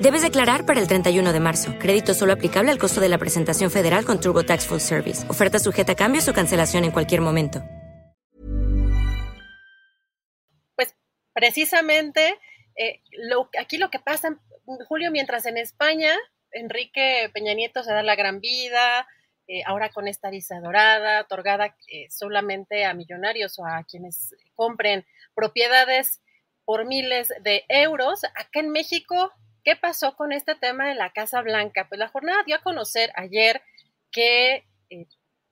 Debes declarar para el 31 de marzo. Crédito solo aplicable al costo de la presentación federal con TurboTax Full Service. Oferta sujeta a cambios o cancelación en cualquier momento. Pues precisamente eh, lo, aquí lo que pasa, Julio, mientras en España Enrique Peña Nieto se da la gran vida, eh, ahora con esta visa dorada, otorgada eh, solamente a millonarios o a quienes compren propiedades por miles de euros. Acá en México, ¿qué pasó con este tema de la Casa Blanca? Pues la jornada dio a conocer ayer que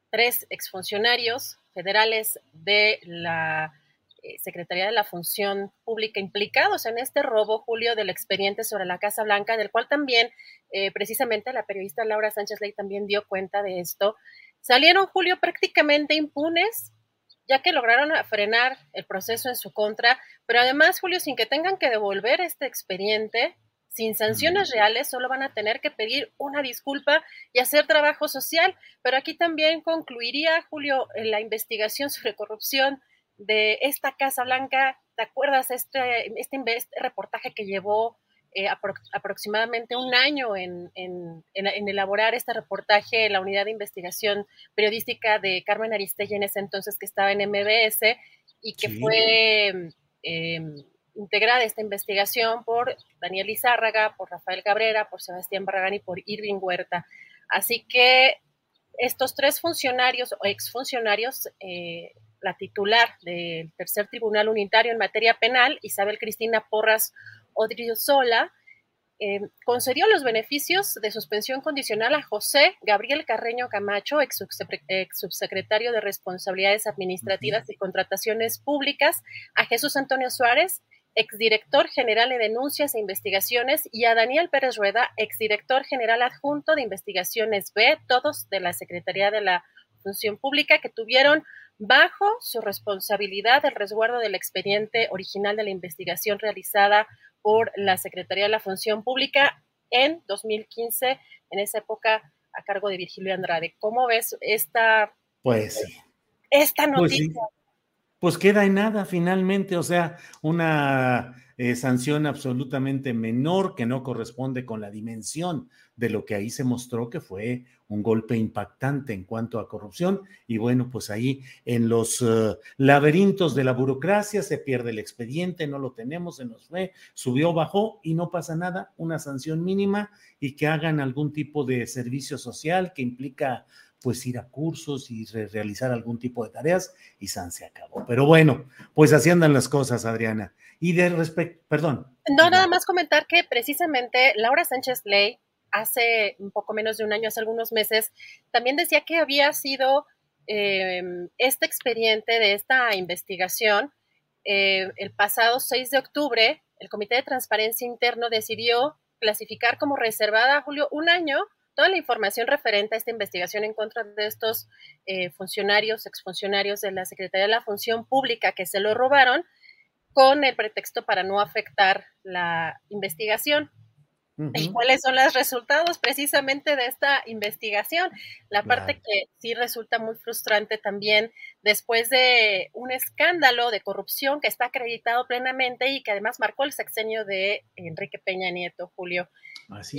tres exfuncionarios federales de la eh, Secretaría de la Función Pública implicados en este robo, Julio, del expediente sobre la Casa Blanca, del cual también eh, precisamente la periodista Laura Sánchez Ley también dio cuenta de esto. Salieron, Julio, prácticamente impunes, ya que lograron frenar el proceso en su contra, pero además, Julio, sin que tengan que devolver este expediente, sin sanciones reales, solo van a tener que pedir una disculpa y hacer trabajo social. Pero aquí también concluiría, Julio, la investigación sobre corrupción de esta Casa Blanca. ¿Te acuerdas este, este, este reportaje que llevó eh, aproximadamente un año en, elaborar este reportaje, la unidad de investigación periodística de Carmen Aristegui en ese entonces que estaba en MBS y que fue em, integrada esta investigación por Daniel Izárraga, por Rafael Cabrera, por Sebastián Barragán y por Irving Huerta. Así que estos tres funcionarios o exfuncionarios eh, la titular del tercer tribunal unitario en materia penal, Isabel Cristina Porras Odriozola, eh, concedió los beneficios de suspensión condicional a José Gabriel Carreño Camacho, ex, subsecretario de Responsabilidades Administrativas y Contrataciones Públicas, a Jesús Antonio Suárez, exdirector general de Denuncias e Investigaciones, y a Daniel Pérez Rueda, exdirector general adjunto de Investigaciones B, todos de la Secretaría de la Función Pública, que tuvieron bajo su responsabilidad el resguardo del expediente original de la investigación realizada por la Secretaría de la Función Pública en 2015, en esa época a cargo de Virgilio Andrade. ¿Cómo ves esta, pues, esta pues noticia? Pues, queda en nada finalmente, o sea, una eh, sanción absolutamente menor que no corresponde con la dimensión de lo que ahí se mostró que fue un golpe impactante en cuanto a corrupción. Y bueno, pues ahí en los eh, laberintos de la burocracia se pierde el expediente, no lo tenemos, se nos fue, subió, bajó y no pasa nada, una sanción mínima y que hagan algún tipo de servicio social que implica pues ir a cursos y realizar algún tipo de tareas y San se acabó. Pero bueno, pues así andan las cosas, Adriana. Y de respecto, perdón. No, nada más comentar que precisamente Laura Sánchez Ley, hace un poco menos de un año, hace algunos meses, también decía que había sido em, este expediente de esta investigación. Eh, el pasado 6 de octubre, el Comité de Transparencia Interno decidió clasificar como reservada, Julio, un año toda la información referente a esta investigación en contra de estos eh, funcionarios, exfuncionarios de la Secretaría de la Función Pública que se lo robaron con el pretexto para no afectar la investigación. ¿Y cuáles son los resultados precisamente de esta investigación? La parte que sí resulta muy frustrante también después de un escándalo de corrupción que está acreditado plenamente y que además marcó el sexenio de Enrique Peña Nieto, Julio. Así.